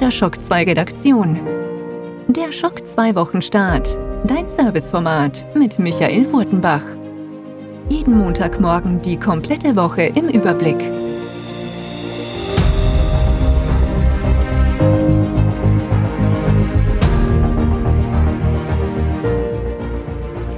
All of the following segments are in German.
der Schock 2 Redaktion. Der Schock 2 Wochenstart. Dein Serviceformat mit Michael Furtenbach. Jeden Montagmorgen die komplette Woche im Überblick.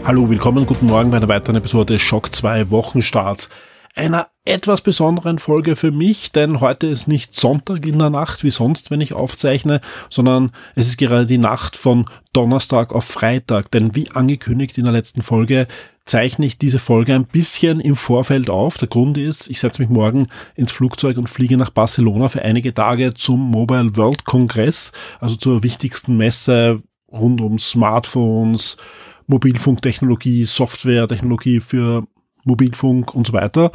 Hallo, willkommen, guten Morgen bei einer weiteren Episode Schock 2 Wochenstarts. Einer etwas besonderen Folge für mich, denn heute ist nicht Sonntag in der Nacht wie sonst, wenn ich aufzeichne, sondern es ist gerade die Nacht von Donnerstag auf Freitag, denn wie angekündigt in der letzten Folge zeichne ich diese Folge ein bisschen im Vorfeld auf. Der Grund ist, ich setze mich morgen ins Flugzeug und fliege nach Barcelona für einige Tage zum Mobile World Congress, also zur wichtigsten Messe rund um Smartphones, Mobilfunktechnologie, Softwaretechnologie für Mobilfunk und so weiter.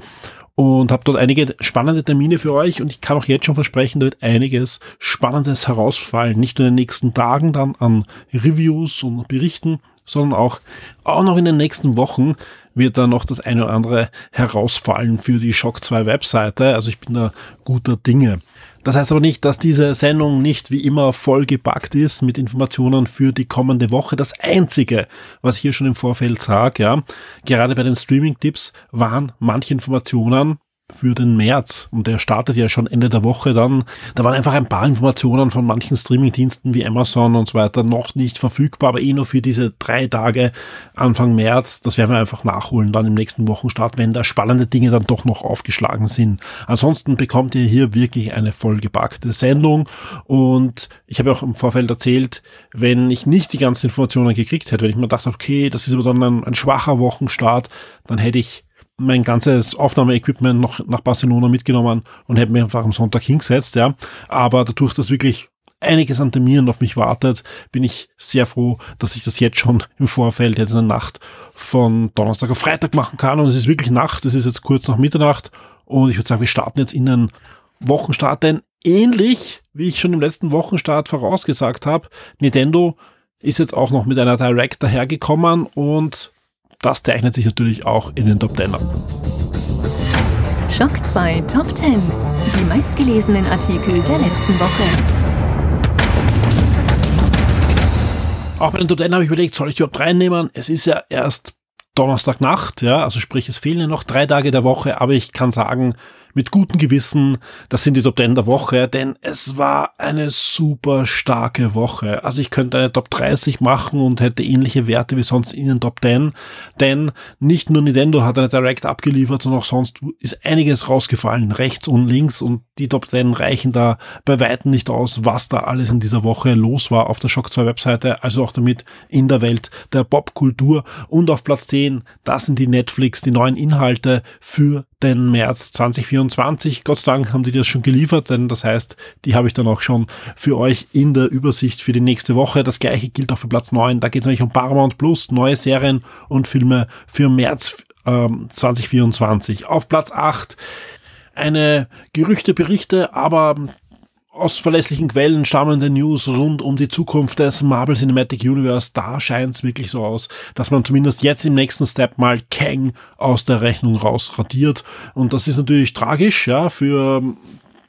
Und habe dort einige spannende Termine für euch und ich kann auch jetzt schon versprechen, da wird einiges Spannendes herausfallen. Nicht nur in den nächsten Tagen dann an Reviews und Berichten, sondern auch, auch noch in den nächsten Wochen wird da noch das eine oder andere herausfallen für die Shock 2 Webseite. Also ich bin da guter Dinge. Das heißt aber nicht, dass diese Sendung nicht wie immer vollgepackt ist mit Informationen für die kommende Woche. Das einzige, was ich hier schon im Vorfeld sage, ja, gerade bei den Streaming-Tipps waren manche Informationen für den März und der startet ja schon Ende der Woche dann. Da waren einfach ein paar Informationen von manchen Streamingdiensten wie Amazon und so weiter noch nicht verfügbar, aber eh nur für diese drei Tage Anfang März. Das werden wir einfach nachholen dann im nächsten Wochenstart, wenn da spannende Dinge dann doch noch aufgeschlagen sind. Ansonsten bekommt ihr hier wirklich eine vollgepackte Sendung und ich habe auch im Vorfeld erzählt, wenn ich nicht die ganzen Informationen gekriegt hätte, wenn ich mir dachte, okay, das ist aber dann ein, ein schwacher Wochenstart, dann hätte ich mein ganzes Aufnahmeequipment noch nach Barcelona mitgenommen und hätte mich einfach am Sonntag hingesetzt, ja. Aber dadurch, dass wirklich einiges an Terminen auf mich wartet, bin ich sehr froh, dass ich das jetzt schon im Vorfeld, jetzt in der Nacht von Donnerstag auf Freitag machen kann. Und es ist wirklich Nacht, es ist jetzt kurz nach Mitternacht. Und ich würde sagen, wir starten jetzt in den Wochenstart, denn ähnlich wie ich schon im letzten Wochenstart vorausgesagt habe, Nintendo ist jetzt auch noch mit einer Direct dahergekommen und das zeichnet sich natürlich auch in den Top 10 ab. Schock 2 Top 10. Die meistgelesenen Artikel der letzten Woche. Auch bei den Top 10 habe ich überlegt, soll ich überhaupt reinnehmen? Es ist ja erst Donnerstagnacht, ja, also sprich, es fehlen ja noch drei Tage der Woche, aber ich kann sagen, mit gutem Gewissen, das sind die Top 10 der Woche, denn es war eine super starke Woche. Also ich könnte eine Top 30 machen und hätte ähnliche Werte wie sonst in den Top 10, denn nicht nur Nintendo hat eine Direct abgeliefert, sondern auch sonst ist einiges rausgefallen, rechts und links. Und die Top 10 reichen da bei weitem nicht aus, was da alles in dieser Woche los war auf der Shock 2 Webseite, also auch damit in der Welt der Popkultur. Und auf Platz 10, das sind die Netflix, die neuen Inhalte für den März 2024. Gott sei Dank haben die das schon geliefert, denn das heißt, die habe ich dann auch schon für euch in der Übersicht für die nächste Woche. Das gleiche gilt auch für Platz 9. Da geht es nämlich um Paramount Plus, neue Serien und Filme für März ähm, 2024. Auf Platz 8 eine Gerüchteberichte, aber aus verlässlichen Quellen stammende News rund um die Zukunft des Marvel Cinematic Universe, da scheint es wirklich so aus, dass man zumindest jetzt im nächsten Step mal Kang aus der Rechnung rausradiert. Und das ist natürlich tragisch, ja, für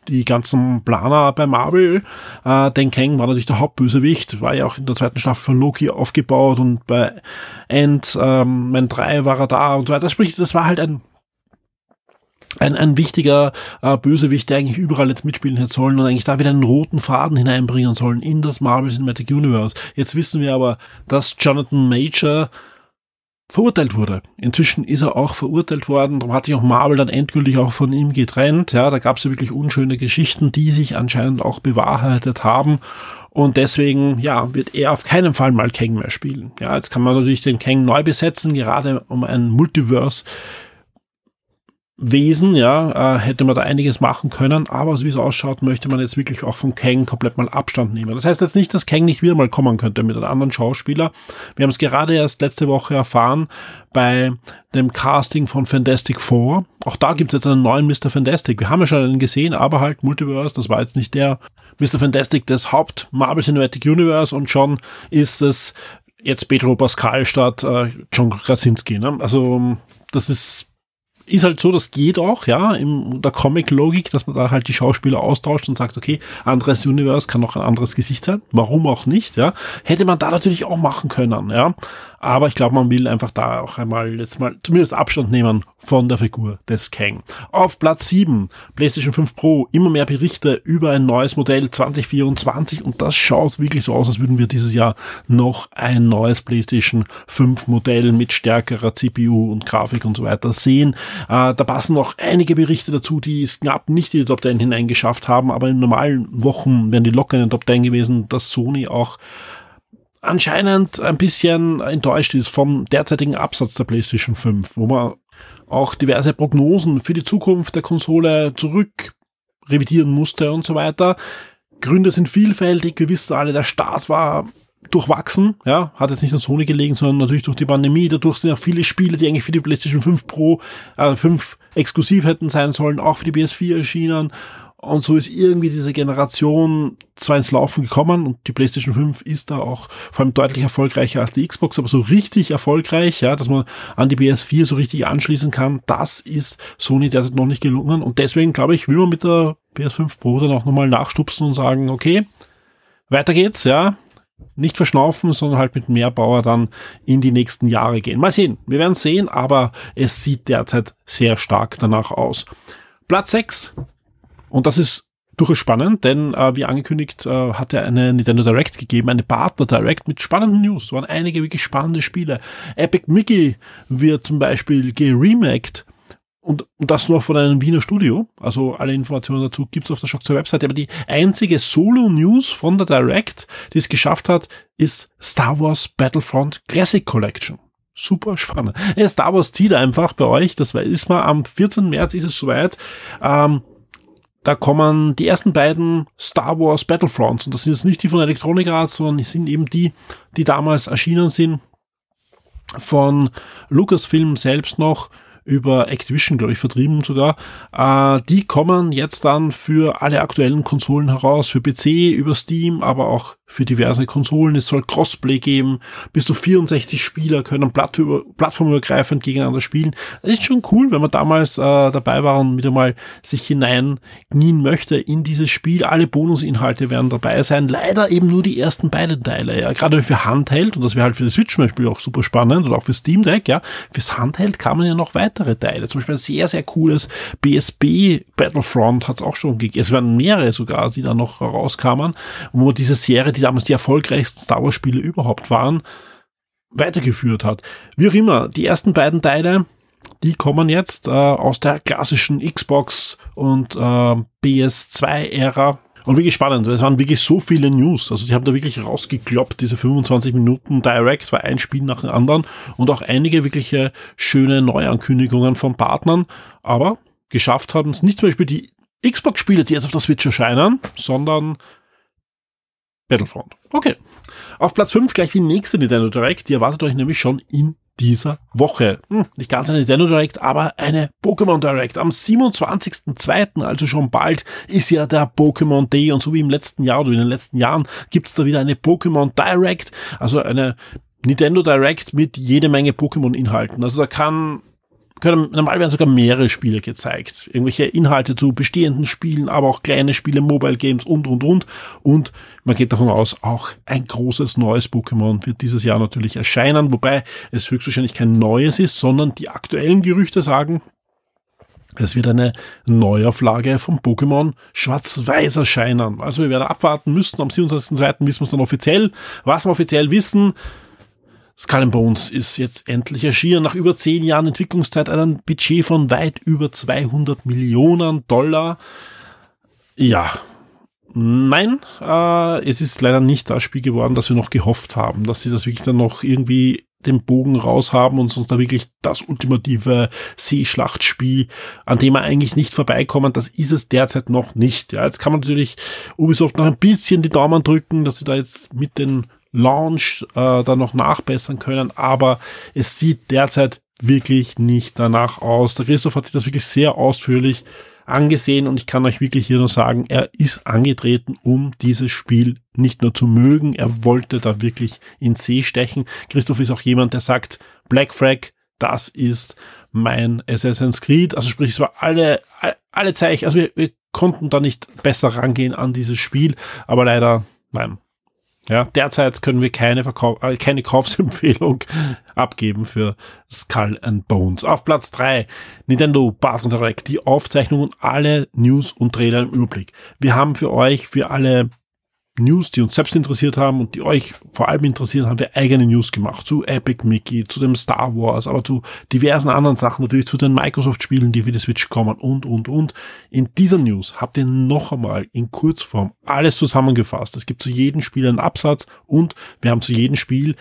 die ganzen Planer bei Marvel. Äh, denn Kang war natürlich der Hauptbösewicht, war ja auch in der zweiten Staffel von Loki aufgebaut und bei End ähm, Man 3 war er da und so weiter. Sprich, das war halt ein ein, ein wichtiger äh, Bösewicht, der eigentlich überall jetzt mitspielen hätte sollen und eigentlich da wieder einen roten Faden hineinbringen sollen in das Marvel Cinematic Universe. Jetzt wissen wir aber, dass Jonathan Major verurteilt wurde. Inzwischen ist er auch verurteilt worden, darum hat sich auch Marvel dann endgültig auch von ihm getrennt. Ja, da gab es ja wirklich unschöne Geschichten, die sich anscheinend auch bewahrheitet haben. Und deswegen, ja, wird er auf keinen Fall mal Kang mehr spielen. Ja, jetzt kann man natürlich den Kang neu besetzen, gerade um ein Multiverse Wesen, ja, äh, hätte man da einiges machen können, aber so wie es ausschaut, möchte man jetzt wirklich auch von Kang komplett mal Abstand nehmen. Das heißt jetzt nicht, dass Kang nicht wieder mal kommen könnte mit einem anderen Schauspieler. Wir haben es gerade erst letzte Woche erfahren bei dem Casting von Fantastic Four. Auch da gibt es jetzt einen neuen Mr. Fantastic. Wir haben ja schon einen gesehen, aber halt Multiverse, das war jetzt nicht der Mr. Fantastic des Haupt Marvel Cinematic Universe und schon ist es jetzt Pedro Pascal statt äh, John Krasinski. Ne? Also das ist ist halt so, das geht auch, ja, in der Comic-Logik, dass man da halt die Schauspieler austauscht und sagt, okay, anderes Universe kann auch ein anderes Gesicht sein. Warum auch nicht, ja? Hätte man da natürlich auch machen können, ja. Aber ich glaube, man will einfach da auch einmal jetzt mal zumindest Abstand nehmen von der Figur des Kang. Auf Platz 7, PlayStation 5 Pro, immer mehr Berichte über ein neues Modell 2024 und das schaut wirklich so aus, als würden wir dieses Jahr noch ein neues PlayStation 5 Modell mit stärkerer CPU und Grafik und so weiter sehen. Äh, da passen noch einige Berichte dazu, die es knapp nicht in die Top 10 hineingeschafft haben, aber in normalen Wochen wären die locker in den Top 10 gewesen, dass Sony auch anscheinend ein bisschen enttäuscht ist vom derzeitigen Absatz der PlayStation 5, wo man auch diverse Prognosen für die Zukunft der Konsole zurück revidieren musste und so weiter. Gründe sind vielfältig. Wir wissen alle, der Start war durchwachsen, ja, hat jetzt nicht an Sony gelegen, sondern natürlich durch die Pandemie. Dadurch sind auch viele Spiele, die eigentlich für die PlayStation 5 Pro, äh, 5 exklusiv hätten sein sollen, auch für die PS4 erschienen. Und so ist irgendwie diese Generation zwar ins Laufen gekommen und die PlayStation 5 ist da auch vor allem deutlich erfolgreicher als die Xbox, aber so richtig erfolgreich, ja, dass man an die PS4 so richtig anschließen kann, das ist Sony derzeit noch nicht gelungen und deswegen glaube ich, will man mit der PS5 Pro dann auch nochmal nachstupsen und sagen, okay, weiter geht's, ja, nicht verschnaufen, sondern halt mit mehr Bauer dann in die nächsten Jahre gehen. Mal sehen, wir werden sehen, aber es sieht derzeit sehr stark danach aus. Platz 6, und das ist durchaus spannend, denn äh, wie angekündigt äh, hat er eine Nintendo Direct gegeben, eine Partner Direct mit spannenden News. Es waren einige wirklich spannende Spiele. Epic Mickey wird zum Beispiel geremaked und, und das nur von einem Wiener Studio. Also alle Informationen dazu gibt's auf der Shock 2 Webseite. Aber die einzige Solo-News von der Direct, die es geschafft hat, ist Star Wars Battlefront Classic Collection. Super spannend. Ja, Star Wars zieht einfach bei euch. Das ist mal am 14. März ist es soweit. Ähm, da kommen die ersten beiden Star Wars Battlefronts. Und das sind jetzt nicht die von Electronic Arts, sondern die sind eben die, die damals erschienen sind von Lucasfilm selbst noch über Activision, glaube ich, vertrieben sogar. Äh, die kommen jetzt dann für alle aktuellen Konsolen heraus, für PC, über Steam, aber auch für diverse Konsolen. Es soll Crossplay geben. Bis zu 64 Spieler können plattformübergreifend gegeneinander spielen. Das ist schon cool, wenn man damals äh, dabei war und wieder mal sich hineinknien möchte in dieses Spiel. Alle Bonusinhalte werden dabei sein. Leider eben nur die ersten beiden Teile. Ja, gerade für Handheld, und das wäre halt für die Switch zum Beispiel auch super spannend, oder auch für Steam Deck, ja. Fürs Handheld kann man ja noch weitere Teile. Zum Beispiel ein sehr, sehr cooles BSB Battlefront hat es auch schon gegeben. Es waren mehrere sogar, die da noch rauskamen, wo diese Serie die damals die erfolgreichsten Star Wars Spiele überhaupt waren, weitergeführt hat. Wie auch immer, die ersten beiden Teile, die kommen jetzt äh, aus der klassischen Xbox und äh, PS2-Ära. Und wirklich spannend, weil es waren wirklich so viele News. Also die haben da wirklich rausgekloppt, diese 25 Minuten Direct war ein Spiel nach dem anderen und auch einige wirkliche schöne Neuankündigungen von Partnern. Aber geschafft haben es nicht zum Beispiel die Xbox-Spiele, die jetzt auf der Switch erscheinen, sondern Battlefront. Okay. Auf Platz 5 gleich die nächste Nintendo Direct. Die erwartet euch nämlich schon in dieser Woche. Hm, nicht ganz eine Nintendo Direct, aber eine Pokémon Direct. Am 27.02., also schon bald, ist ja der Pokémon Day und so wie im letzten Jahr oder in den letzten Jahren gibt's da wieder eine Pokémon Direct, also eine Nintendo Direct mit jede Menge Pokémon-Inhalten. Also da kann können, normal werden sogar mehrere Spiele gezeigt. Irgendwelche Inhalte zu bestehenden Spielen, aber auch kleine Spiele, Mobile Games und, und, und. Und man geht davon aus, auch ein großes neues Pokémon wird dieses Jahr natürlich erscheinen, wobei es höchstwahrscheinlich kein neues ist, sondern die aktuellen Gerüchte sagen, es wird eine Neuauflage vom Pokémon Schwarz-Weiß erscheinen. Also wir werden abwarten müssen. Am 27.02. wissen wir es dann offiziell. Was wir offiziell wissen, Skull and Bones ist jetzt endlich erschienen nach über zehn Jahren Entwicklungszeit, einem Budget von weit über 200 Millionen Dollar. Ja, nein, äh, es ist leider nicht das Spiel geworden, das wir noch gehofft haben, dass sie das wirklich dann noch irgendwie den Bogen raus haben und sonst da wirklich das ultimative Seeschlachtspiel, an dem wir eigentlich nicht vorbeikommen, das ist es derzeit noch nicht. Ja, jetzt kann man natürlich Ubisoft noch ein bisschen die Daumen drücken, dass sie da jetzt mit den Launch äh, dann noch nachbessern können, aber es sieht derzeit wirklich nicht danach aus. Der Christoph hat sich das wirklich sehr ausführlich angesehen und ich kann euch wirklich hier nur sagen, er ist angetreten, um dieses Spiel nicht nur zu mögen, er wollte da wirklich in See stechen. Christoph ist auch jemand, der sagt, Black Flag, das ist mein Assassin's Creed. Also sprich, es war alle, alle Zeichen, also wir, wir konnten da nicht besser rangehen an dieses Spiel, aber leider, nein. Ja, derzeit können wir keine, Verkauf, äh, keine Kaufsempfehlung abgeben für Skull and Bones. Auf Platz drei Nintendo Battle Direct, die Aufzeichnung und alle News und Trailer im Überblick. Wir haben für euch, für alle News, die uns selbst interessiert haben und die euch vor allem interessieren, haben wir eigene News gemacht zu Epic Mickey, zu dem Star Wars, aber zu diversen anderen Sachen, natürlich zu den Microsoft-Spielen, die für die Switch kommen und, und, und. In dieser News habt ihr noch einmal in Kurzform alles zusammengefasst. Es gibt zu jedem Spiel einen Absatz und wir haben zu jedem Spiel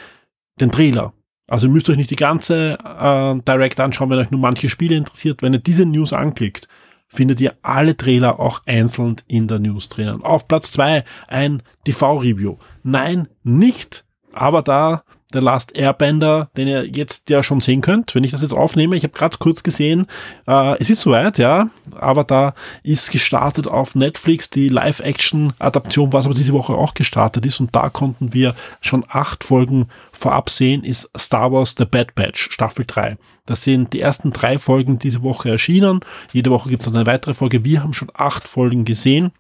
den Trailer. Also ihr müsst euch nicht die ganze äh, Direct anschauen, wenn euch nur manche Spiele interessiert. Wenn ihr diese News anklickt, findet ihr alle Trailer auch einzeln in der News drinnen. Auf Platz zwei ein TV-Review. Nein, nicht, aber da der Last Airbender, den ihr jetzt ja schon sehen könnt, wenn ich das jetzt aufnehme. Ich habe gerade kurz gesehen, äh, es ist soweit, ja, aber da ist gestartet auf Netflix die Live-Action-Adaption, was aber diese Woche auch gestartet ist und da konnten wir schon acht Folgen vorab sehen, ist Star Wars The Bad Batch, Staffel 3. Das sind die ersten drei Folgen diese Woche erschienen. Jede Woche gibt es noch eine weitere Folge. Wir haben schon acht Folgen gesehen.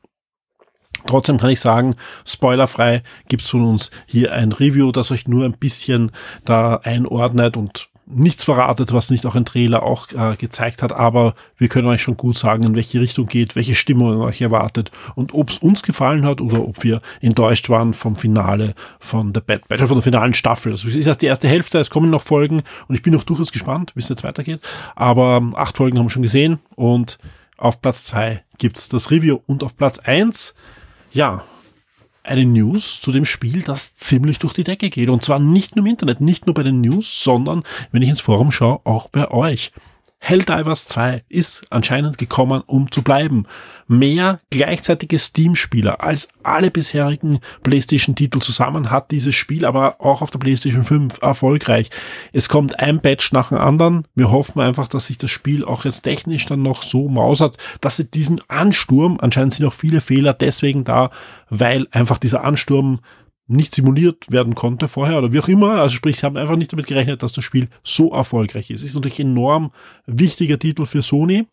Trotzdem kann ich sagen, spoilerfrei gibt's von uns hier ein Review, das euch nur ein bisschen da einordnet und nichts verratet, was nicht auch ein Trailer auch äh, gezeigt hat, aber wir können euch schon gut sagen, in welche Richtung geht, welche Stimmung euch erwartet und ob es uns gefallen hat oder ob wir enttäuscht waren vom Finale von der Bad Batch, von der finalen Staffel. Also es ist erst die erste Hälfte, es kommen noch Folgen und ich bin noch durchaus gespannt, wie es jetzt weitergeht. Aber ähm, acht Folgen haben wir schon gesehen und auf Platz zwei gibt's das Review und auf Platz eins ja, eine News zu dem Spiel, das ziemlich durch die Decke geht. Und zwar nicht nur im Internet, nicht nur bei den News, sondern, wenn ich ins Forum schaue, auch bei euch. Helldivers 2 ist anscheinend gekommen, um zu bleiben. Mehr gleichzeitige Steam-Spieler als alle bisherigen PlayStation-Titel zusammen hat dieses Spiel, aber auch auf der PlayStation 5 erfolgreich. Es kommt ein Patch nach dem anderen. Wir hoffen einfach, dass sich das Spiel auch jetzt technisch dann noch so mausert, dass sie diesen Ansturm, anscheinend sind auch viele Fehler deswegen da, weil einfach dieser Ansturm nicht simuliert werden konnte vorher oder wie auch immer. Also sprich, sie haben einfach nicht damit gerechnet, dass das Spiel so erfolgreich ist. Ist natürlich enorm wichtiger Titel für Sony.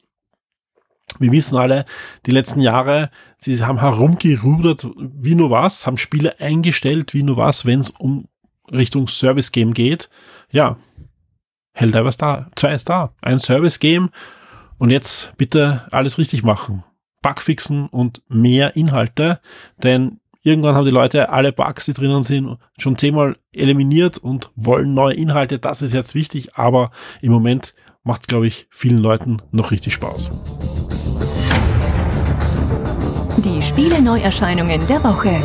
Wir wissen alle, die letzten Jahre, sie haben herumgerudert wie nur was, haben Spiele eingestellt wie nur was, wenn es um Richtung Service Game geht. Ja, Helldivers da, zwei ist da, ein Service Game und jetzt bitte alles richtig machen. Bugfixen und mehr Inhalte, denn Irgendwann haben die Leute alle Bugs, die drinnen sind, schon zehnmal eliminiert und wollen neue Inhalte. Das ist jetzt wichtig, aber im Moment macht es, glaube ich, vielen Leuten noch richtig Spaß. Die Spiele-Neuerscheinungen der Woche.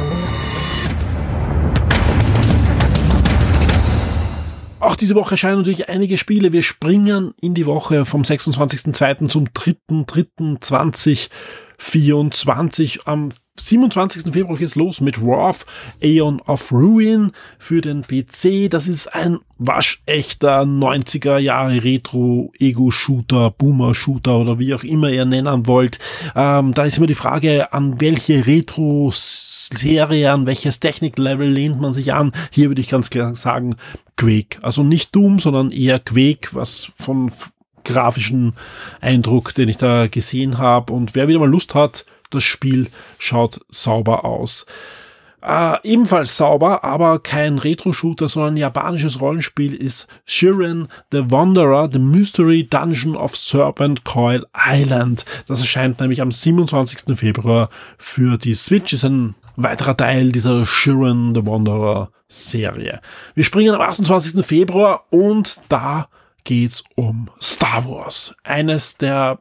Auch diese Woche erscheinen natürlich einige Spiele. Wir springen in die Woche vom 26.02. zum 3.3.2024. Am 27. Februar geht's los mit Wrath, Aeon of Ruin für den PC. Das ist ein waschechter 90er Jahre Retro-Ego-Shooter, Boomer-Shooter oder wie auch immer ihr nennen wollt. Ähm, da ist immer die Frage, an welche Retro-Serie, an welches Technik-Level lehnt man sich an? Hier würde ich ganz klar sagen, Quake. Also nicht Doom, sondern eher Quake, was von grafischen Eindruck, den ich da gesehen habe. Und wer wieder mal Lust hat, das Spiel schaut sauber aus. Äh, ebenfalls sauber, aber kein Retro-Shooter, sondern japanisches Rollenspiel ist Shiren the Wanderer, The Mystery Dungeon of Serpent Coil Island. Das erscheint nämlich am 27. Februar für die Switch, ist ein weiterer Teil dieser Shiren the Wanderer Serie. Wir springen am 28. Februar und da geht's um Star Wars. Eines der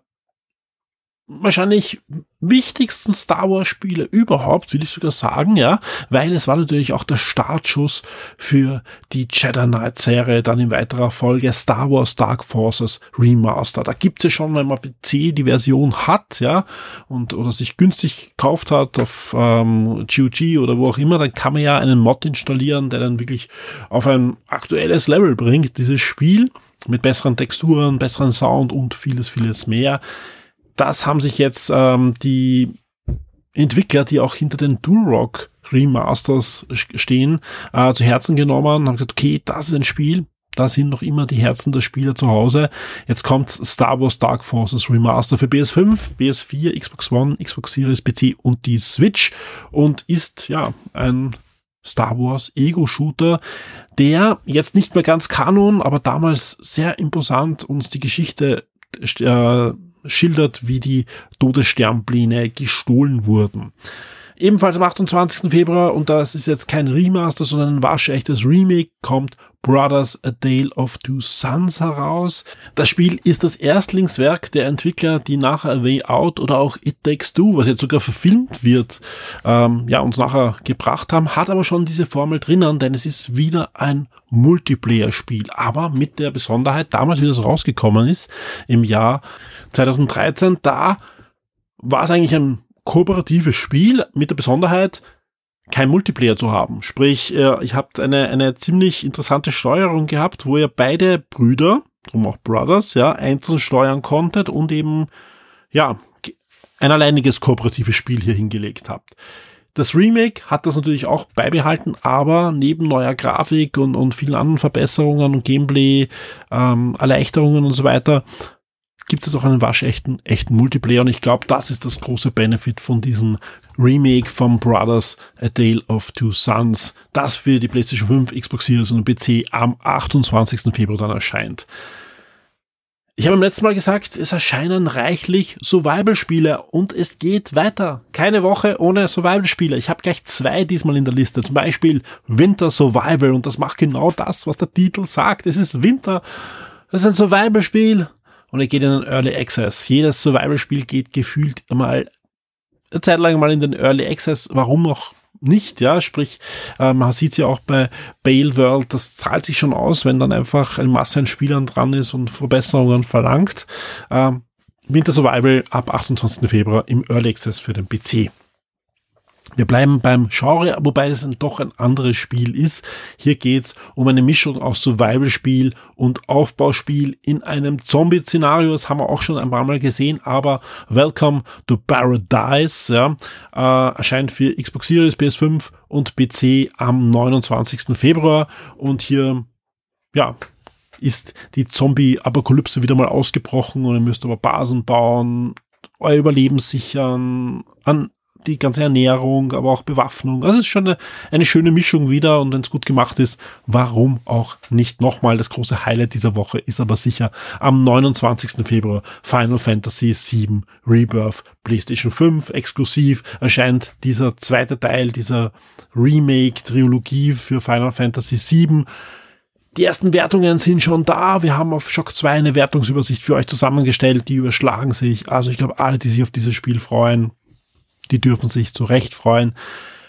wahrscheinlich wichtigsten Star Wars Spiele überhaupt, will ich sogar sagen, ja, weil es war natürlich auch der Startschuss für die Jedi Knight Serie, dann in weiterer Folge Star Wars Dark Forces Remaster. Da gibt es ja schon, wenn man PC die Version hat, ja, und oder sich günstig gekauft hat auf ähm, GOG oder wo auch immer, dann kann man ja einen Mod installieren, der dann wirklich auf ein aktuelles Level bringt, dieses Spiel mit besseren Texturen, besseren Sound und vieles, vieles mehr das haben sich jetzt ähm, die Entwickler, die auch hinter den Durock Remasters stehen, äh, zu Herzen genommen und haben gesagt, okay, das ist ein Spiel, Da sind noch immer die Herzen der Spieler zu Hause. Jetzt kommt Star Wars Dark Forces Remaster für PS5, PS4, Xbox One, Xbox Series, PC und die Switch und ist ja ein Star Wars Ego-Shooter, der jetzt nicht mehr ganz Kanon, aber damals sehr imposant uns die Geschichte äh, schildert, wie die Todessternpläne gestohlen wurden. Ebenfalls am 28. Februar, und das ist jetzt kein Remaster, sondern ein waschechtes Remake, kommt Brothers A Tale of Two Sons heraus. Das Spiel ist das Erstlingswerk der Entwickler, die nachher A Way Out oder auch It Takes Two, was jetzt sogar verfilmt wird, ähm, ja, uns nachher gebracht haben, hat aber schon diese Formel drinnen, denn es ist wieder ein Multiplayer-Spiel, aber mit der Besonderheit, damals wie das rausgekommen ist, im Jahr 2013, da war es eigentlich ein kooperatives Spiel mit der Besonderheit, kein Multiplayer zu haben. Sprich, äh, ich habt eine, eine ziemlich interessante Steuerung gehabt, wo ihr beide Brüder, drum auch Brothers, ja, einzeln steuern konntet und eben, ja, ein alleiniges kooperatives Spiel hier hingelegt habt. Das Remake hat das natürlich auch beibehalten, aber neben neuer Grafik und, und vielen anderen Verbesserungen und Gameplay, ähm, Erleichterungen und so weiter, gibt es auch einen waschechten, echten Multiplayer. Und ich glaube, das ist das große Benefit von diesem Remake von Brothers A Tale of Two Sons, das für die PlayStation 5, Xbox Series und PC am 28. Februar dann erscheint. Ich habe beim letzten Mal gesagt, es erscheinen reichlich Survival-Spiele und es geht weiter. Keine Woche ohne Survival-Spiele. Ich habe gleich zwei diesmal in der Liste. Zum Beispiel Winter Survival und das macht genau das, was der Titel sagt. Es ist Winter. Das ist ein Survival-Spiel und er geht in den Early Access. Jedes Survival-Spiel geht gefühlt mal eine Zeit lang mal in den Early Access. Warum auch nicht, ja, sprich, äh, man sieht ja auch bei Bale World, das zahlt sich schon aus, wenn dann einfach ein Masse an Spielern dran ist und Verbesserungen verlangt. Ähm, Winter Survival ab 28. Februar im Early Access für den PC. Wir bleiben beim Genre, wobei es ein, doch ein anderes Spiel ist. Hier geht's um eine Mischung aus Survival-Spiel und Aufbauspiel in einem Zombie-Szenario. Das haben wir auch schon ein paar Mal gesehen, aber Welcome to Paradise ja, äh, erscheint für Xbox Series, PS5 und PC am 29. Februar. Und hier, ja, ist die Zombie-Apokalypse wieder mal ausgebrochen und ihr müsst aber Basen bauen, euer Überleben sichern, an die ganze Ernährung, aber auch Bewaffnung. Also es ist schon eine, eine schöne Mischung wieder und wenn es gut gemacht ist, warum auch nicht nochmal. Das große Highlight dieser Woche ist aber sicher am 29. Februar Final Fantasy VII Rebirth PlayStation 5 exklusiv erscheint dieser zweite Teil dieser Remake-Trilogie für Final Fantasy VII. Die ersten Wertungen sind schon da. Wir haben auf Shock 2 eine Wertungsübersicht für euch zusammengestellt. Die überschlagen sich. Also ich glaube, alle, die sich auf dieses Spiel freuen, die dürfen sich zu Recht freuen.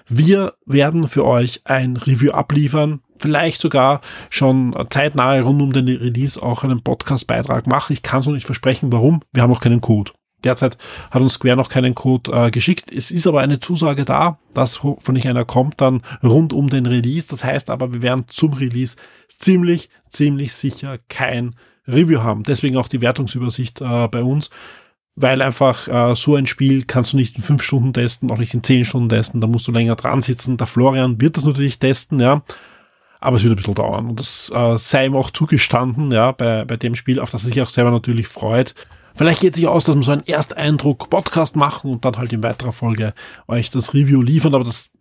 Wir werden für euch ein Review abliefern, vielleicht sogar schon zeitnah rund um den Release auch einen Podcast-Beitrag machen. Ich kann es noch nicht versprechen, warum. Wir haben noch keinen Code. Derzeit hat uns Square noch keinen Code äh, geschickt. Es ist aber eine Zusage da, dass hoffentlich einer kommt dann rund um den Release. Das heißt aber, wir werden zum Release ziemlich, ziemlich sicher kein Review haben. Deswegen auch die Wertungsübersicht äh, bei uns weil einfach äh, so ein Spiel kannst du nicht in fünf Stunden testen, auch nicht in zehn Stunden testen, da musst du länger dran sitzen. Der Florian wird das natürlich testen, ja, aber es wird ein bisschen dauern und das äh, sei ihm auch zugestanden, ja, bei, bei dem Spiel, auf das er sich auch selber natürlich freut. Vielleicht geht sich aus, dass wir so einen Ersteindruck-Podcast machen und dann halt in weiterer Folge euch das Review liefern, aber das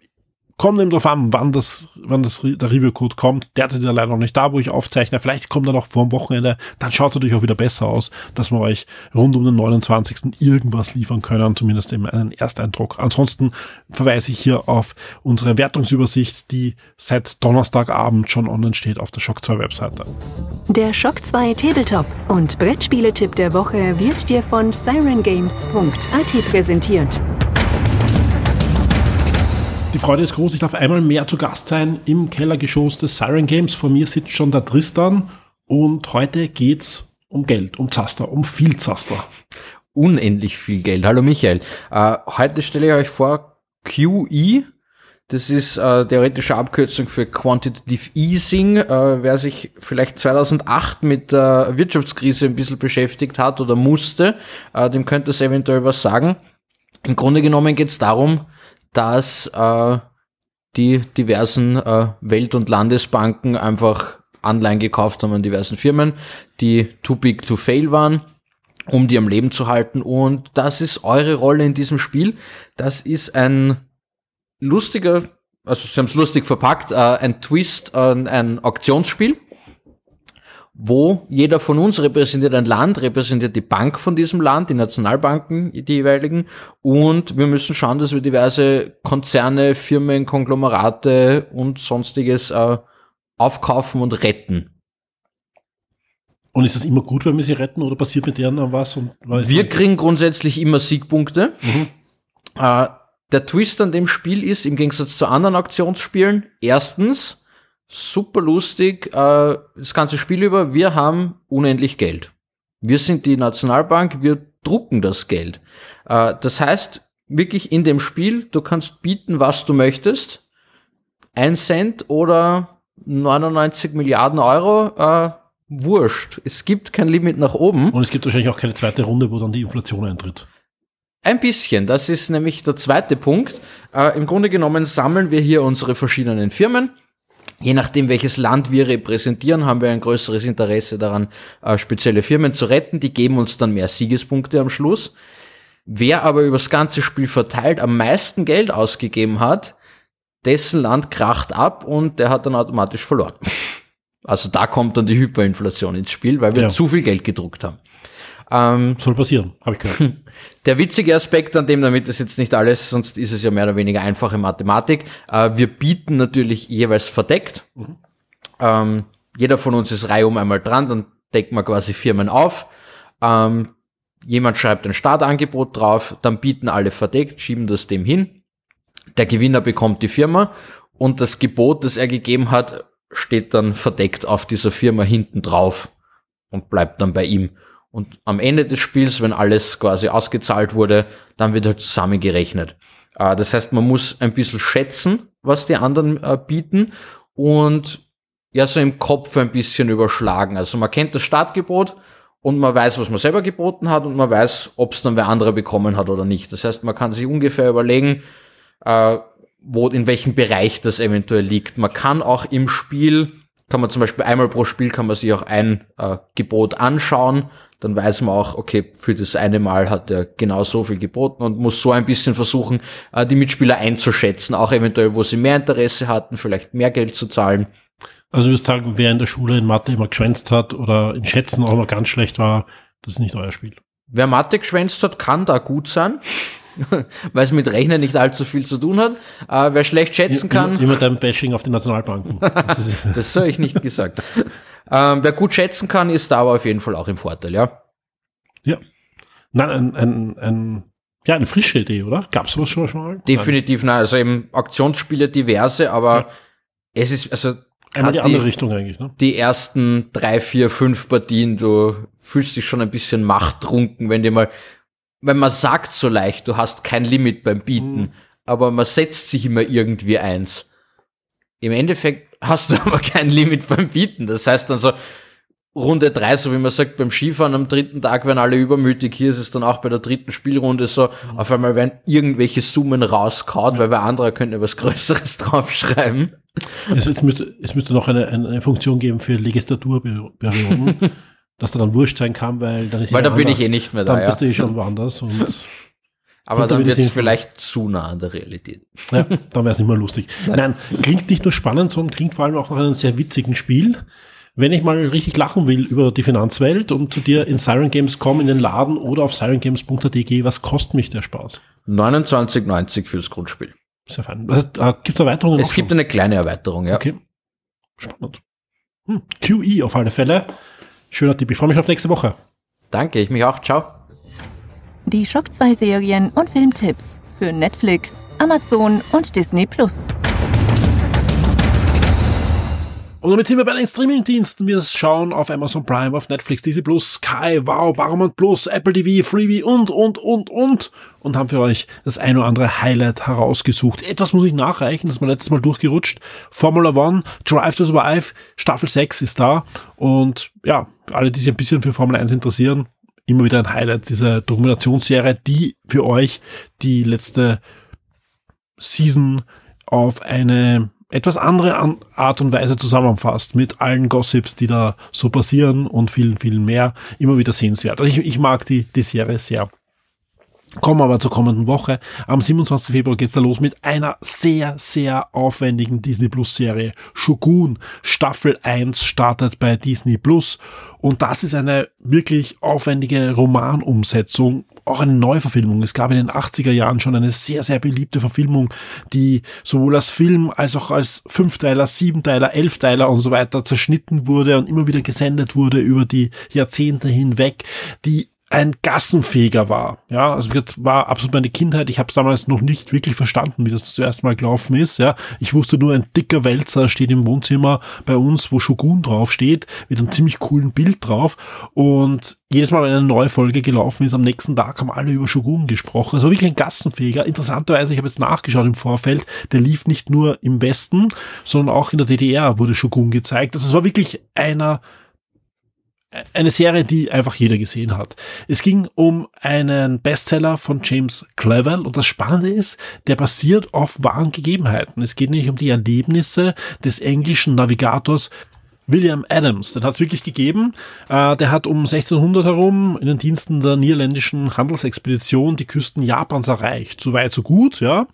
Kommt eben drauf an, wann das, wann das, der Review-Code kommt. Derzeit ist er leider noch nicht da, wo ich aufzeichne. Vielleicht kommt er noch vor dem Wochenende. Dann schaut es natürlich auch wieder besser aus, dass wir euch rund um den 29. irgendwas liefern können, zumindest eben einen Ersteindruck. Ansonsten verweise ich hier auf unsere Wertungsübersicht, die seit Donnerstagabend schon online steht auf der Shock 2 Webseite. Der Shock 2 Tabletop und Brettspieletipp der Woche wird dir von sirengames.at präsentiert. Die Freude ist groß, ich darf einmal mehr zu Gast sein im Kellergeschoss des Siren Games. Vor mir sitzt schon der Tristan und heute geht's um Geld, um Zaster, um viel Zaster. Unendlich viel Geld. Hallo Michael. Äh, heute stelle ich euch vor QE. Das ist äh, theoretische Abkürzung für Quantitative Easing. Äh, wer sich vielleicht 2008 mit der Wirtschaftskrise ein bisschen beschäftigt hat oder musste, äh, dem könnte es eventuell was sagen. Im Grunde genommen geht es darum, dass äh, die diversen äh, Welt- und Landesbanken einfach Anleihen gekauft haben an diversen Firmen, die too big to fail waren, um die am Leben zu halten. Und das ist eure Rolle in diesem Spiel. Das ist ein lustiger, also sie haben es lustig verpackt, äh, ein Twist, äh, ein Auktionsspiel wo jeder von uns repräsentiert ein Land, repräsentiert die Bank von diesem Land, die Nationalbanken, die jeweiligen. Und wir müssen schauen, dass wir diverse Konzerne, Firmen, Konglomerate und sonstiges äh, aufkaufen und retten. Und ist das immer gut, wenn wir sie retten oder passiert mit denen was? Und wir kriegen grundsätzlich immer Siegpunkte. Mhm. Äh, der Twist an dem Spiel ist, im Gegensatz zu anderen Auktionsspielen, erstens, super lustig, äh, das ganze Spiel über, wir haben unendlich Geld. Wir sind die Nationalbank, wir drucken das Geld. Äh, das heißt, wirklich in dem Spiel, du kannst bieten, was du möchtest. Ein Cent oder 99 Milliarden Euro, äh, wurscht. Es gibt kein Limit nach oben. Und es gibt wahrscheinlich auch keine zweite Runde, wo dann die Inflation eintritt. Ein bisschen, das ist nämlich der zweite Punkt. Äh, Im Grunde genommen sammeln wir hier unsere verschiedenen Firmen Je nachdem, welches Land wir repräsentieren, haben wir ein größeres Interesse daran, äh, spezielle Firmen zu retten. Die geben uns dann mehr Siegespunkte am Schluss. Wer aber übers ganze Spiel verteilt am meisten Geld ausgegeben hat, dessen Land kracht ab und der hat dann automatisch verloren. Also da kommt dann die Hyperinflation ins Spiel, weil wir ja. zu viel Geld gedruckt haben. Ähm, Soll passieren, habe ich gehört. Der witzige Aspekt an dem, damit ist jetzt nicht alles, sonst ist es ja mehr oder weniger einfache Mathematik. Äh, wir bieten natürlich jeweils verdeckt. Mhm. Ähm, jeder von uns ist reihum einmal dran, dann deckt man quasi Firmen auf. Ähm, jemand schreibt ein Startangebot drauf, dann bieten alle verdeckt, schieben das dem hin. Der Gewinner bekommt die Firma und das Gebot, das er gegeben hat, steht dann verdeckt auf dieser Firma hinten drauf und bleibt dann bei ihm. Und am Ende des Spiels, wenn alles quasi ausgezahlt wurde, dann wird halt zusammengerechnet. Äh, das heißt, man muss ein bisschen schätzen, was die anderen äh, bieten und ja, so im Kopf ein bisschen überschlagen. Also man kennt das Startgebot und man weiß, was man selber geboten hat und man weiß, ob es dann wer anderer bekommen hat oder nicht. Das heißt, man kann sich ungefähr überlegen, äh, wo, in welchem Bereich das eventuell liegt. Man kann auch im Spiel, kann man zum Beispiel einmal pro Spiel kann man sich auch ein äh, Gebot anschauen dann weiß man auch, okay, für das eine Mal hat er genau so viel geboten und muss so ein bisschen versuchen, äh, die Mitspieler einzuschätzen, auch eventuell, wo sie mehr Interesse hatten, vielleicht mehr Geld zu zahlen. Also du wirst sagen, wer in der Schule in Mathe immer geschwänzt hat oder in Schätzen auch immer ganz schlecht war, das ist nicht euer Spiel. Wer Mathe geschwänzt hat, kann da gut sein. weil es mit Rechnen nicht allzu viel zu tun hat. Äh, wer schlecht schätzen kann. Immer, dein Bashing auf die Nationalbanken. Das, das habe ich nicht gesagt. Ähm, wer gut schätzen kann, ist da aber auf jeden Fall auch im Vorteil, ja. Ja. Nein, ein, ein, ein ja, eine frische Idee, oder? Gab es sowas schon mal? Definitiv, nein. Also eben Aktionsspiele diverse, aber ja. es ist, also Einmal die, die andere Richtung eigentlich, ne? Die ersten drei, vier, fünf Partien, du fühlst dich schon ein bisschen machttrunken, wenn dir mal, wenn man sagt so leicht, du hast kein Limit beim Bieten, mhm. aber man setzt sich immer irgendwie eins. Im Endeffekt hast du aber kein Limit beim Bieten. Das heißt dann so, Runde drei, so wie man sagt, beim Skifahren am dritten Tag werden alle übermütig. Hier ist es dann auch bei der dritten Spielrunde so, mhm. auf einmal werden irgendwelche Summen rauskaut, ja. weil bei anderer könnte was Größeres draufschreiben. Es, es, müsste, es müsste noch eine, eine Funktion geben für Legislaturperioden, dass da dann wurscht sein kann, weil dann ist Weil dann bin ich eh nicht mehr da. Dann ja. bist du eh schon woanders und aber dann wird es vielleicht zu nah an der Realität. Ja, dann wäre es nicht mehr lustig. Nein. Nein, klingt nicht nur spannend, sondern klingt vor allem auch nach einem sehr witzigen Spiel. Wenn ich mal richtig lachen will über die Finanzwelt und zu dir in Siren Games kommen, in den Laden oder auf sirengames.at gehe, was kostet mich der Spaß? 29,90 fürs Grundspiel. Sehr fein. Was, äh, gibt es Erweiterungen? Es gibt schon? eine kleine Erweiterung, ja. Okay. Spannend. Hm. QE auf alle Fälle. Schöner Tipp. Ich freue mich auf nächste Woche. Danke, ich mich auch. Ciao. Die Schock 2 Serien und Filmtipps für Netflix, Amazon und Disney Plus. Und damit sind wir bei den Streaming-Diensten. Wir schauen auf Amazon Prime, auf Netflix, Disney Plus, Sky, Wow, Paramount Plus, Apple TV, Freebie und, und, und, und. Und haben für euch das ein oder andere Highlight herausgesucht. Etwas muss ich nachreichen, das ist mir letztes Mal durchgerutscht. Formula One, Drive to Survive, Staffel 6 ist da. Und ja, alle, die sich ein bisschen für Formel 1 interessieren, immer wieder ein Highlight dieser Dokumentationsserie, die für euch die letzte Season auf eine etwas andere Art und Weise zusammenfasst mit allen Gossips, die da so passieren und vielen, vielen mehr. Immer wieder sehenswert. Also ich, ich mag die, die Serie sehr. Kommen aber zur kommenden Woche. Am 27. Februar geht's da los mit einer sehr, sehr aufwendigen Disney Plus Serie. Shogun Staffel 1 startet bei Disney Plus. Und das ist eine wirklich aufwendige Romanumsetzung. Auch eine Neuverfilmung. Es gab in den 80er Jahren schon eine sehr, sehr beliebte Verfilmung, die sowohl als Film als auch als Fünfteiler, Siebenteiler, Elfteiler und so weiter zerschnitten wurde und immer wieder gesendet wurde über die Jahrzehnte hinweg, die ein Gassenfeger war. Ja, also das war absolut meine Kindheit. Ich habe damals noch nicht wirklich verstanden, wie das zuerst mal gelaufen ist. Ja, ich wusste nur, ein dicker Wälzer steht im Wohnzimmer bei uns, wo Shogun drauf steht, mit einem ziemlich coolen Bild drauf. Und jedes Mal, wenn eine neue Folge gelaufen ist, am nächsten Tag haben alle über Shogun gesprochen. Also wirklich ein Gassenfeger. Interessanterweise, ich habe jetzt nachgeschaut im Vorfeld, der lief nicht nur im Westen, sondern auch in der DDR wurde Shogun gezeigt. Also es war wirklich einer eine Serie, die einfach jeder gesehen hat. Es ging um einen Bestseller von James Clevel und das Spannende ist, der basiert auf wahren Gegebenheiten. Es geht nämlich um die Erlebnisse des englischen Navigators William Adams, den hat es wirklich gegeben. Äh, der hat um 1600 herum in den Diensten der niederländischen Handelsexpedition die Küsten Japans erreicht. So weit, so gut, ja.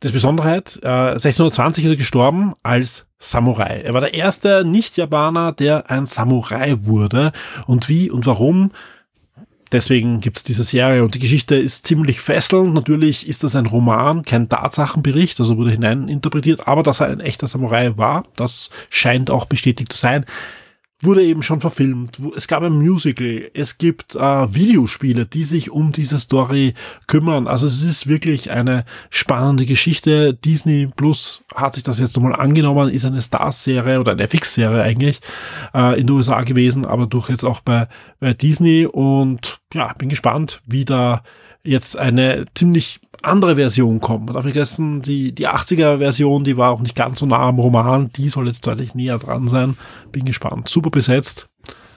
Das Besonderheit, äh, 1620 ist er gestorben als Samurai. Er war der erste Nicht-Japaner, der ein Samurai wurde. Und wie und warum? Deswegen gibt's diese Serie und die Geschichte ist ziemlich fesselnd. Natürlich ist das ein Roman, kein Tatsachenbericht, also wurde hineininterpretiert, aber dass er ein echter Samurai war, das scheint auch bestätigt zu sein wurde eben schon verfilmt. Es gab ein Musical, es gibt äh, Videospiele, die sich um diese Story kümmern. Also es ist wirklich eine spannende Geschichte. Disney Plus hat sich das jetzt nochmal angenommen, ist eine Stars-Serie oder eine FX-Serie eigentlich äh, in den USA gewesen, aber durch jetzt auch bei, bei Disney und ja, bin gespannt, wie da jetzt eine ziemlich andere Version kommt. Man darf nicht vergessen, die, die 80er Version, die war auch nicht ganz so nah am Roman, die soll jetzt deutlich näher dran sein. Bin gespannt. Super besetzt.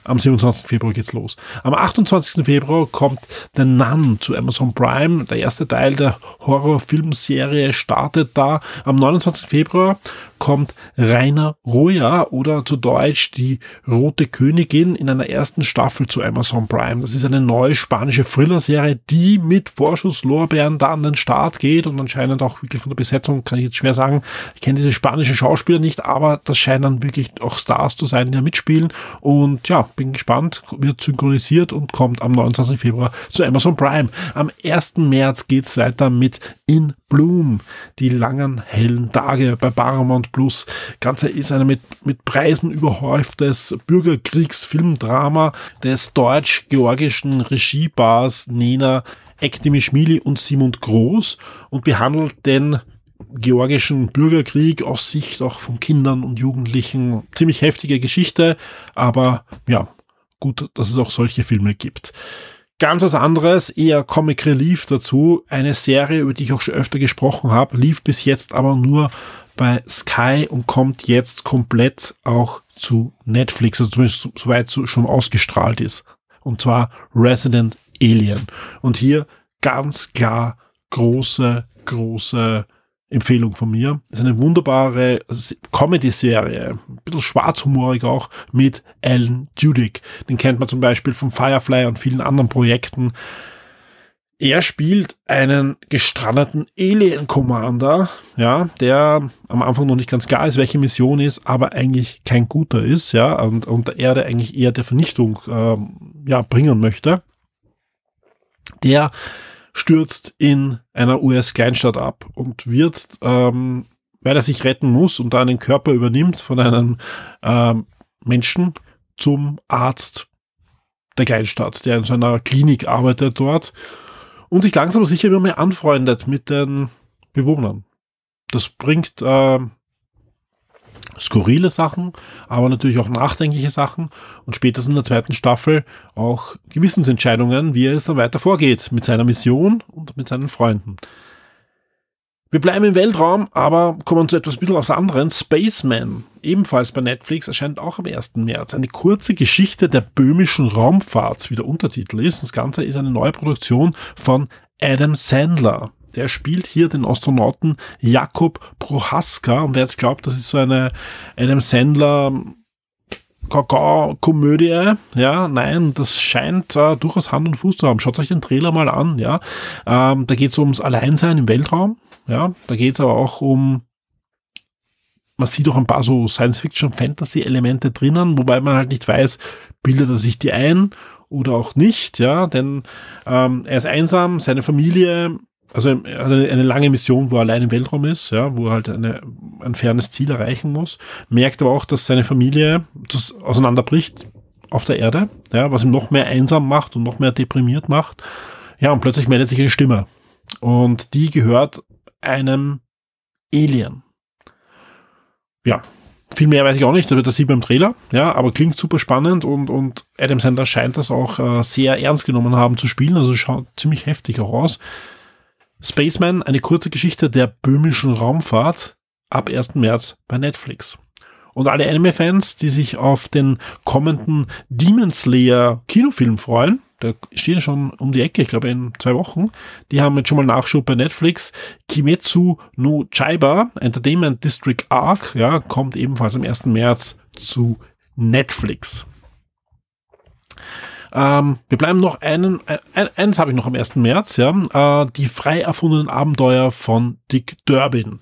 Am 27. Februar geht's los. Am 28. Februar kommt The Nun zu Amazon Prime. Der erste Teil der Horrorfilmserie startet da. Am 29. Februar kommt Rainer Roja oder zu Deutsch die Rote Königin in einer ersten Staffel zu Amazon Prime. Das ist eine neue spanische Thriller-Serie, die mit Vorschusslorbeeren da an den Start geht und anscheinend auch wirklich von der Besetzung, kann ich jetzt schwer sagen, ich kenne diese spanischen Schauspieler nicht, aber das scheinen wirklich auch Stars zu sein, die da mitspielen und ja, bin gespannt, wird synchronisiert und kommt am 29. Februar zu Amazon Prime. Am 1. März geht's weiter mit In Bloom, die langen hellen Tage bei Paramount Plus. Ganze ist eine mit, mit Preisen überhäuftes Bürgerkriegsfilmdrama des deutsch-georgischen Regiebars Nena Ekdemischmili und Simon Groß und behandelt den georgischen Bürgerkrieg aus Sicht auch von Kindern und Jugendlichen. Ziemlich heftige Geschichte, aber ja, gut, dass es auch solche Filme gibt. Ganz was anderes, eher Comic Relief dazu. Eine Serie, über die ich auch schon öfter gesprochen habe, lief bis jetzt aber nur bei Sky und kommt jetzt komplett auch zu Netflix, also zumindest soweit so schon ausgestrahlt ist. Und zwar Resident Alien. Und hier ganz klar große, große Empfehlung von mir. Das ist eine wunderbare Comedy-Serie, ein bisschen schwarzhumorig auch, mit Alan Tudyk. Den kennt man zum Beispiel von Firefly und vielen anderen Projekten. Er spielt einen gestrandeten Alien Commander, ja, der am Anfang noch nicht ganz klar ist, welche Mission ist, aber eigentlich kein guter ist, ja, und, und der Erde eigentlich eher der Vernichtung, ähm, ja, bringen möchte. Der stürzt in einer US-Kleinstadt ab und wird, ähm, weil er sich retten muss und da einen Körper übernimmt von einem ähm, Menschen zum Arzt der Kleinstadt, der in so einer Klinik arbeitet dort und sich langsam aber sicher immer mehr anfreundet mit den Bewohnern. Das bringt äh, skurrile Sachen, aber natürlich auch nachdenkliche Sachen und spätestens in der zweiten Staffel auch Gewissensentscheidungen, wie er es dann weiter vorgeht mit seiner Mission und mit seinen Freunden. Wir bleiben im Weltraum, aber kommen zu etwas bisschen was anderem. Spaceman, ebenfalls bei Netflix, erscheint auch am 1. März. Eine kurze Geschichte der böhmischen Raumfahrt, wie der Untertitel ist. Das Ganze ist eine neue Produktion von Adam Sandler. Der spielt hier den Astronauten Jakob Prohaska und wer jetzt glaubt, das ist so eine Adam Sandler Komödie, ja, nein, das scheint äh, durchaus Hand und Fuß zu haben. Schaut euch den Trailer mal an, ja. Ähm, da geht es ums Alleinsein im Weltraum, ja. Da geht es aber auch um, man sieht auch ein paar so Science-Fiction-Fantasy-Elemente drinnen, wobei man halt nicht weiß, bildet er sich die ein oder auch nicht, ja, denn ähm, er ist einsam, seine Familie also er hat eine, lange Mission, wo er allein im Weltraum ist, ja, wo er halt eine, ein fernes Ziel erreichen muss, merkt aber auch, dass seine Familie auseinanderbricht auf der Erde, ja, was ihm noch mehr einsam macht und noch mehr deprimiert macht. Ja, und plötzlich meldet sich eine Stimme. Und die gehört einem Alien. Ja, viel mehr weiß ich auch nicht, wird das sieht beim Trailer, ja, aber klingt super spannend und, und Adam Sandler scheint das auch äh, sehr ernst genommen haben zu spielen, also schaut ziemlich heftig auch aus. Spaceman, eine kurze Geschichte der böhmischen Raumfahrt ab 1. März bei Netflix. Und alle Anime-Fans, die sich auf den kommenden Demon Slayer Kinofilm freuen, der steht ja schon um die Ecke, ich glaube in zwei Wochen, die haben jetzt schon mal Nachschub bei Netflix. Kimetsu no Chaiba, Entertainment District Arc, ja, kommt ebenfalls am 1. März zu Netflix. Ähm, wir bleiben noch einen, ein, eins habe ich noch am 1. März, ja, äh, die frei erfundenen Abenteuer von Dick Durbin.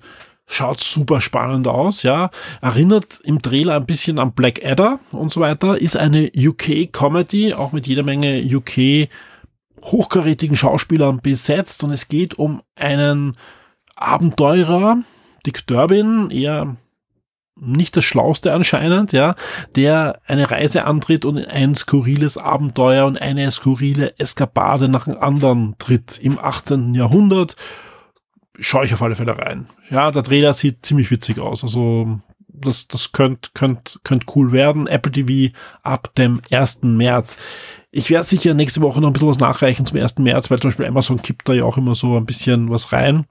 Schaut super spannend aus, ja. Erinnert im Trailer ein bisschen an Black Adder und so weiter. Ist eine UK-Comedy, auch mit jeder Menge UK hochkarätigen Schauspielern besetzt und es geht um einen Abenteurer, Dick Durbin, eher nicht das Schlauste anscheinend, ja, der eine Reise antritt und ein skurriles Abenteuer und eine skurrile Eskapade nach einem anderen tritt im 18. Jahrhundert. Schau ich auf alle Fälle rein. Ja, der Trailer sieht ziemlich witzig aus. Also, das, das könnte könnt, könnt cool werden. Apple TV ab dem 1. März. Ich werde sicher nächste Woche noch ein bisschen was nachreichen zum 1. März, weil zum Beispiel Amazon kippt da ja auch immer so ein bisschen was rein.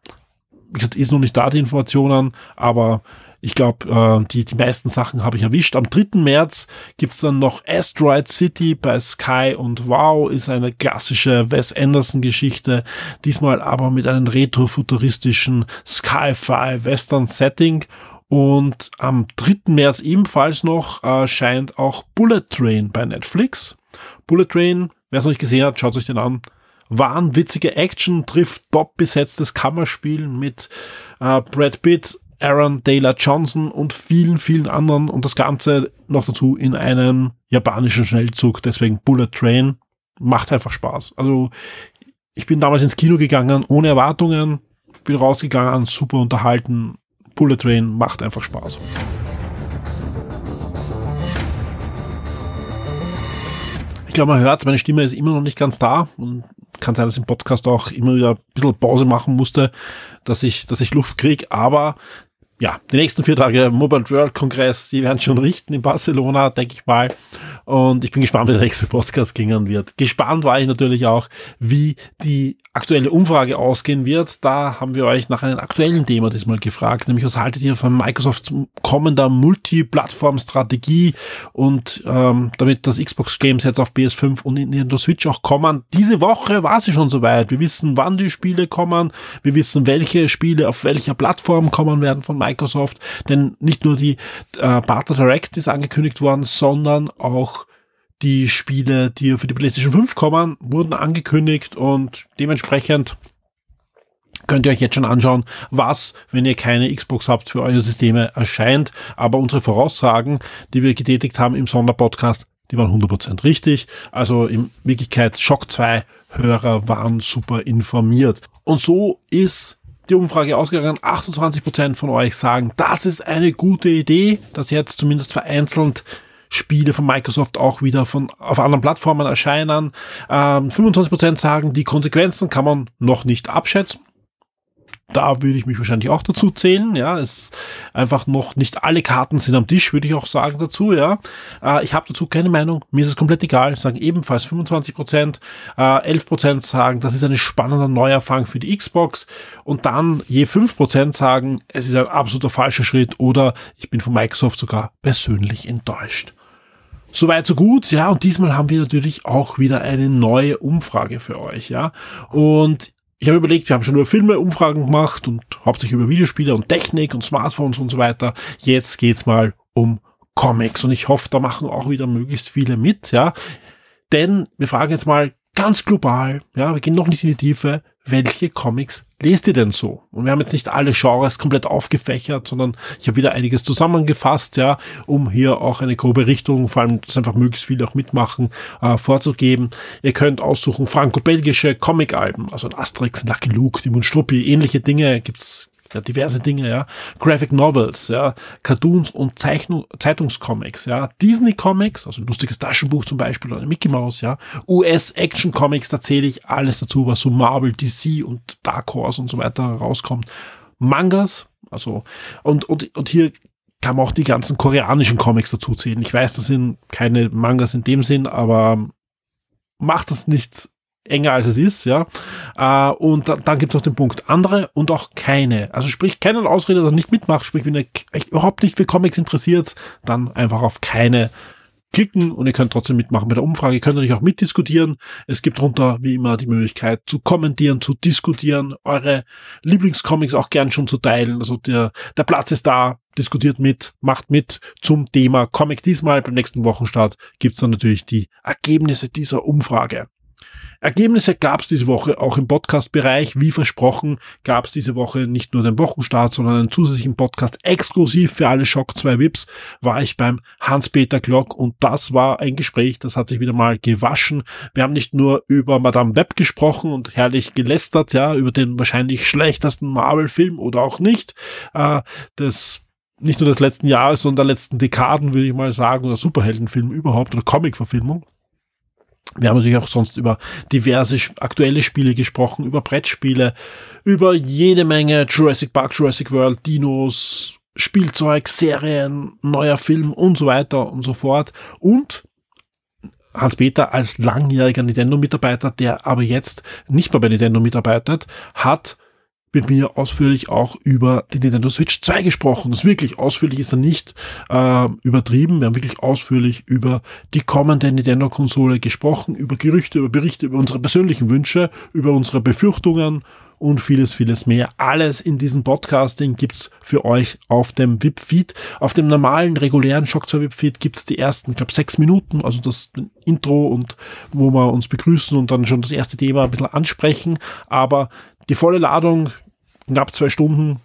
Wie gesagt, ist noch nicht da die Informationen, aber ich glaube, äh, die, die meisten Sachen habe ich erwischt. Am 3. März gibt's dann noch Asteroid City bei Sky und Wow ist eine klassische Wes Anderson-Geschichte. Diesmal aber mit einem retrofuturistischen Sci-Fi Western Setting. Und am 3. März ebenfalls noch erscheint äh, auch Bullet Train bei Netflix. Bullet Train, wer es noch nicht gesehen hat, schaut euch den an wahnwitzige Action trifft top besetztes Kammerspiel mit äh, Brad Pitt, Aaron Taylor Johnson und vielen, vielen anderen und das Ganze noch dazu in einem japanischen Schnellzug. Deswegen Bullet Train macht einfach Spaß. Also ich bin damals ins Kino gegangen ohne Erwartungen, bin rausgegangen, super unterhalten. Bullet Train macht einfach Spaß. Ich glaube, man hört, meine Stimme ist immer noch nicht ganz da und kann sein, dass im Podcast auch immer wieder ein bisschen Pause machen musste, dass ich, dass ich Luft kriege, aber ja, die nächsten vier Tage Mobile World Kongress, die werden schon richten in Barcelona, denke ich mal. Und ich bin gespannt, wie der nächste Podcast klingen wird. Gespannt war ich natürlich auch, wie die aktuelle Umfrage ausgehen wird. Da haben wir euch nach einem aktuellen Thema diesmal gefragt, nämlich was haltet ihr von Microsoft kommender Multi-Plattform-Strategie und ähm, damit das Xbox Games jetzt auf PS5 und Nintendo Switch auch kommen. Diese Woche war sie schon soweit. Wir wissen, wann die Spiele kommen. Wir wissen, welche Spiele auf welcher Plattform kommen werden von Microsoft. Denn nicht nur die äh, Partner Direct ist angekündigt worden, sondern auch die Spiele, die für die PlayStation 5 kommen, wurden angekündigt und dementsprechend könnt ihr euch jetzt schon anschauen, was, wenn ihr keine Xbox habt, für eure Systeme erscheint. Aber unsere Voraussagen, die wir getätigt haben im Sonderpodcast, die waren 100% richtig. Also in Wirklichkeit Shock 2 Hörer waren super informiert. Und so ist die Umfrage ausgegangen. 28% von euch sagen, das ist eine gute Idee, dass jetzt zumindest vereinzelt Spiele von Microsoft auch wieder von auf anderen Plattformen erscheinen. Ähm, 25% sagen, die Konsequenzen kann man noch nicht abschätzen. Da würde ich mich wahrscheinlich auch dazu zählen. Ja, es einfach noch nicht alle Karten sind am Tisch, würde ich auch sagen dazu. Ja, äh, ich habe dazu keine Meinung. Mir ist es komplett egal. Sagen ebenfalls 25 Prozent, äh, 11 Prozent sagen, das ist ein spannender Neuerfang für die Xbox. Und dann je 5 Prozent sagen, es ist ein absoluter falscher Schritt oder ich bin von Microsoft sogar persönlich enttäuscht. Soweit so gut, ja. Und diesmal haben wir natürlich auch wieder eine neue Umfrage für euch, ja. Und ich habe überlegt, wir haben schon über Filme Umfragen gemacht und hauptsächlich über Videospiele und Technik und Smartphones und so weiter. Jetzt geht's mal um Comics und ich hoffe, da machen auch wieder möglichst viele mit, ja. Denn wir fragen jetzt mal ganz global, ja, wir gehen noch nicht in die Tiefe, welche Comics lest ihr denn so? Und wir haben jetzt nicht alle Genres komplett aufgefächert, sondern ich habe wieder einiges zusammengefasst, ja, um hier auch eine grobe Richtung, vor allem, dass einfach möglichst viele auch mitmachen, äh, vorzugeben. Ihr könnt aussuchen franco-belgische Comic-Alben, also ein Asterix, Lucky Luke, die Mundstruppi, ähnliche Dinge gibt's ja, diverse Dinge, ja, Graphic Novels, ja, Cartoons und Zeichnung, Zeitungscomics, ja, Disney Comics, also ein lustiges Taschenbuch zum Beispiel oder Mickey Mouse, ja, US Action Comics, da zähle ich alles dazu, was so Marvel, DC und Dark Horse und so weiter rauskommt. Mangas, also, und, und, und hier kann man auch die ganzen koreanischen Comics dazu zählen. Ich weiß, das sind keine Mangas in dem Sinn, aber macht das nichts enger als es ist, ja. Äh, und dann, dann gibt es noch den Punkt andere und auch keine. Also sprich, keinen Ausrede, dass nicht mitmacht, sprich, wenn ihr überhaupt nicht für Comics interessiert, dann einfach auf keine klicken und ihr könnt trotzdem mitmachen bei der Umfrage. Ihr könnt natürlich auch mitdiskutieren. Es gibt darunter wie immer die Möglichkeit zu kommentieren, zu diskutieren, eure Lieblingscomics auch gern schon zu teilen. Also der, der Platz ist da. Diskutiert mit, macht mit zum Thema Comic. Diesmal beim nächsten Wochenstart gibt's dann natürlich die Ergebnisse dieser Umfrage. Ergebnisse gab es diese Woche auch im Podcast-Bereich. Wie versprochen gab es diese Woche nicht nur den Wochenstart, sondern einen zusätzlichen Podcast exklusiv für alle Shock 2 Vips war ich beim Hans-Peter Glock und das war ein Gespräch, das hat sich wieder mal gewaschen. Wir haben nicht nur über Madame Web gesprochen und herrlich gelästert, ja, über den wahrscheinlich schlechtesten Marvel-Film oder auch nicht. Äh, das nicht nur des letzten Jahres, sondern der letzten Dekaden, würde ich mal sagen, oder Superheldenfilm überhaupt oder Comic-Verfilmung. Wir haben natürlich auch sonst über diverse aktuelle Spiele gesprochen, über Brettspiele, über jede Menge Jurassic Park, Jurassic World, Dinos, Spielzeug, Serien, neuer Film und so weiter und so fort. Und Hans-Peter als langjähriger Nintendo-Mitarbeiter, der aber jetzt nicht mehr bei Nintendo mitarbeitet, hat mit mir ausführlich auch über die Nintendo Switch 2 gesprochen. Das wirklich ausführlich ist er nicht äh, übertrieben. Wir haben wirklich ausführlich über die kommende Nintendo-Konsole gesprochen, über Gerüchte, über Berichte, über unsere persönlichen Wünsche, über unsere Befürchtungen und vieles, vieles mehr. Alles in diesem Podcasting gibt's für euch auf dem VIP-Feed. Auf dem normalen, regulären Shock 2 VIP-Feed gibt's die ersten, ich glaube, sechs Minuten, also das Intro und wo wir uns begrüßen und dann schon das erste Thema ein bisschen ansprechen. Aber die volle Ladung, knapp zwei Stunden,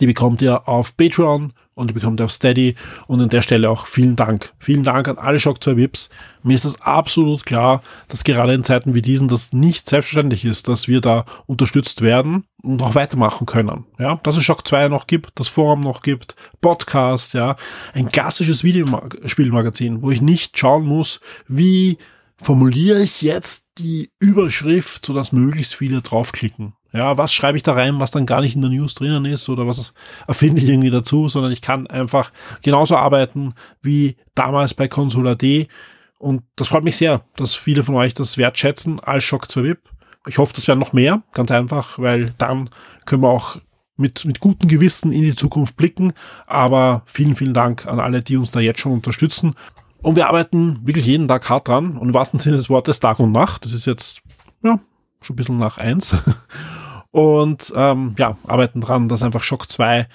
die bekommt ihr auf Patreon und die bekommt ihr auf Steady. Und an der Stelle auch vielen Dank. Vielen Dank an alle Shock 2 Vips. Mir ist das absolut klar, dass gerade in Zeiten wie diesen das nicht selbstverständlich ist, dass wir da unterstützt werden und noch weitermachen können. Ja, dass es Shock 2 noch gibt, das Forum noch gibt, Podcast, ja, ein klassisches Videospielmagazin, wo ich nicht schauen muss, wie formuliere ich jetzt die Überschrift, sodass möglichst viele draufklicken. Ja, was schreibe ich da rein, was dann gar nicht in der News drinnen ist oder was erfinde ich irgendwie dazu, sondern ich kann einfach genauso arbeiten wie damals bei Console.at. Und das freut mich sehr, dass viele von euch das wertschätzen als Shock 2 VIP. Ich hoffe, das werden noch mehr, ganz einfach, weil dann können wir auch mit, mit gutem Gewissen in die Zukunft blicken. Aber vielen, vielen Dank an alle, die uns da jetzt schon unterstützen. Und wir arbeiten wirklich jeden Tag hart dran und im wahrsten Sinne des Wortes Tag und Nacht. Das ist jetzt, ja, schon ein bisschen nach eins. Und ähm, ja, arbeiten dran, dass einfach Shock 2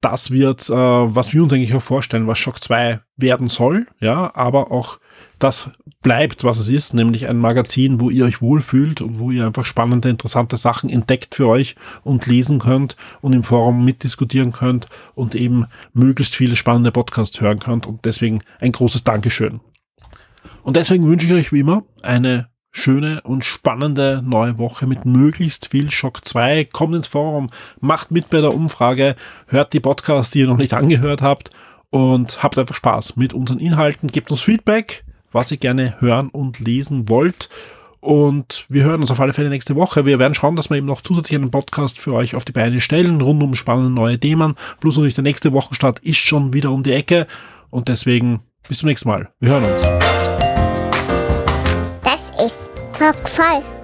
das wird, äh, was wir uns eigentlich auch vorstellen, was Shock 2 werden soll, ja, aber auch das bleibt, was es ist, nämlich ein Magazin, wo ihr euch wohlfühlt und wo ihr einfach spannende, interessante Sachen entdeckt für euch und lesen könnt und im Forum mitdiskutieren könnt und eben möglichst viele spannende Podcasts hören könnt und deswegen ein großes Dankeschön. Und deswegen wünsche ich euch wie immer eine schöne und spannende neue Woche mit möglichst viel Schock 2. Kommt ins Forum, macht mit bei der Umfrage, hört die Podcasts, die ihr noch nicht angehört habt und habt einfach Spaß mit unseren Inhalten. Gebt uns Feedback, was ihr gerne hören und lesen wollt. Und wir hören uns auf alle Fälle nächste Woche. Wir werden schauen, dass wir eben noch zusätzlich einen Podcast für euch auf die Beine stellen, rund um spannende neue Themen. Plus natürlich der nächste Wochenstart ist schon wieder um die Ecke. Und deswegen bis zum nächsten Mal. Wir hören uns. Talk voll.